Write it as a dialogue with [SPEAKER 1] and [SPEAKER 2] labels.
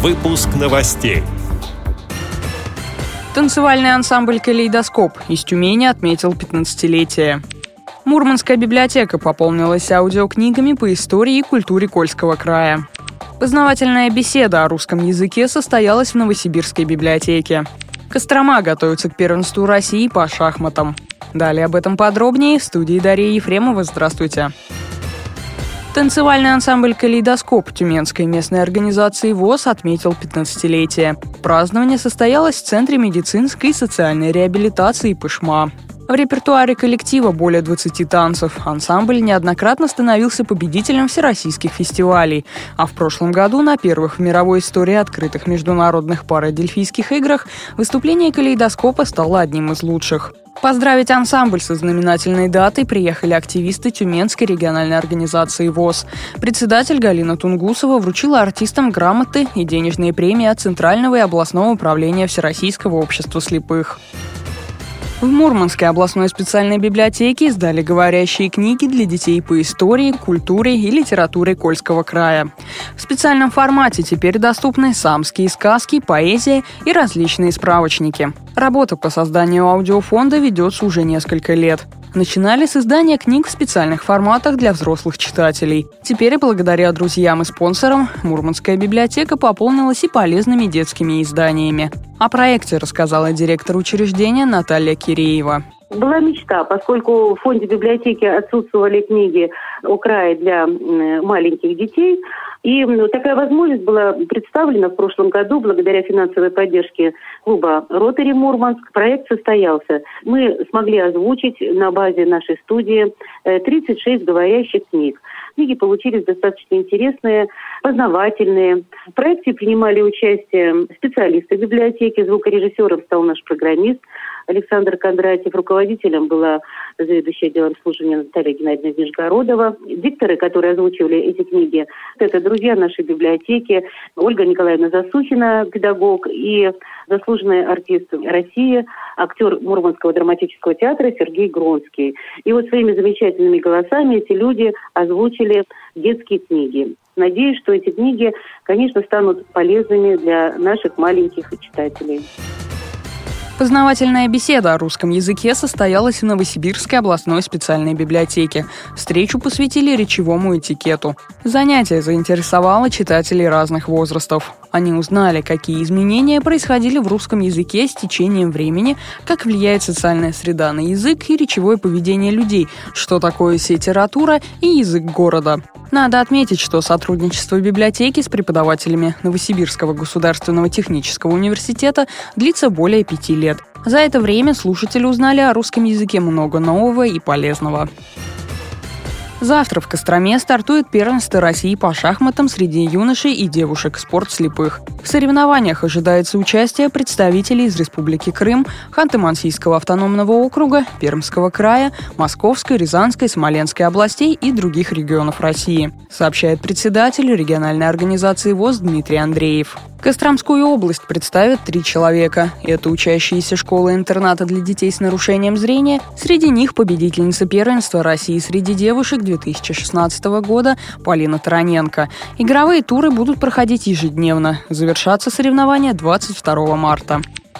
[SPEAKER 1] Выпуск новостей.
[SPEAKER 2] Танцевальный ансамбль «Калейдоскоп» из Тюмени отметил 15-летие. Мурманская библиотека пополнилась аудиокнигами по истории и культуре Кольского края. Познавательная беседа о русском языке состоялась в Новосибирской библиотеке. Кострома готовится к первенству России по шахматам. Далее об этом подробнее в студии Дарья Ефремова. Здравствуйте. Танцевальный ансамбль «Калейдоскоп» Тюменской местной организации ВОЗ отметил 15-летие. Празднование состоялось в Центре медицинской и социальной реабилитации Пышма. В репертуаре коллектива более 20 танцев. Ансамбль неоднократно становился победителем всероссийских фестивалей, а в прошлом году на первых в мировой истории открытых международных парадельфийских играх выступление калейдоскопа стало одним из лучших. Поздравить ансамбль со знаменательной датой приехали активисты Тюменской региональной организации ВОЗ. Председатель Галина Тунгусова вручила артистам грамоты и денежные премии от Центрального и областного управления Всероссийского общества слепых. В Мурманской областной специальной библиотеке издали говорящие книги для детей по истории, культуре и литературе Кольского края. В специальном формате теперь доступны самские сказки, поэзия и различные справочники. Работа по созданию аудиофонда ведется уже несколько лет. Начинали с издания книг в специальных форматах для взрослых читателей. Теперь, благодаря друзьям и спонсорам, Мурманская библиотека пополнилась и полезными детскими изданиями. О проекте рассказала директор учреждения Наталья Киреева.
[SPEAKER 3] Была мечта, поскольку в фонде библиотеки отсутствовали книги о крае для маленьких детей, и такая возможность была представлена в прошлом году благодаря финансовой поддержке клуба «Ротари Мурманск». Проект состоялся. Мы смогли озвучить на базе нашей студии 36 э, говорящих книг. Книги получились достаточно интересные, познавательные. В проекте принимали участие специалисты библиотеки, звукорежиссером стал наш программист Александр Кондратьев, руководителем была заведующая делом служения Наталья Геннадьевна Нижегородова. Дикторы, которые озвучивали эти книги, это друзья нашей библиотеки, Ольга Николаевна Засухина, педагог, и заслуженный артист России, актер Мурманского драматического театра Сергей Гронский. И вот своими замечательными голосами эти люди озвучили детские книги. Надеюсь, что эти книги, конечно, станут полезными для наших маленьких читателей.
[SPEAKER 2] Познавательная беседа о русском языке состоялась в Новосибирской областной специальной библиотеке. Встречу посвятили речевому этикету. Занятие заинтересовало читателей разных возрастов. Они узнали, какие изменения происходили в русском языке с течением времени, как влияет социальная среда на язык и речевое поведение людей, что такое литература и язык города. Надо отметить, что сотрудничество библиотеки с преподавателями Новосибирского государственного технического университета длится более пяти лет. За это время слушатели узнали о русском языке много нового и полезного. Завтра в Костроме стартует первенство России по шахматам среди юношей и девушек спорт слепых. В соревнованиях ожидается участие представителей из Республики Крым, Ханты-Мансийского автономного округа, Пермского края, Московской, Рязанской, Смоленской областей и других регионов России, сообщает председатель региональной организации ВОЗ Дмитрий Андреев. Костромскую область представят три человека. Это учащиеся школы-интерната для детей с нарушением зрения. Среди них победительница первенства России среди девушек 2016 года Полина Тараненко. Игровые туры будут проходить ежедневно. Завершатся соревнования 22 марта.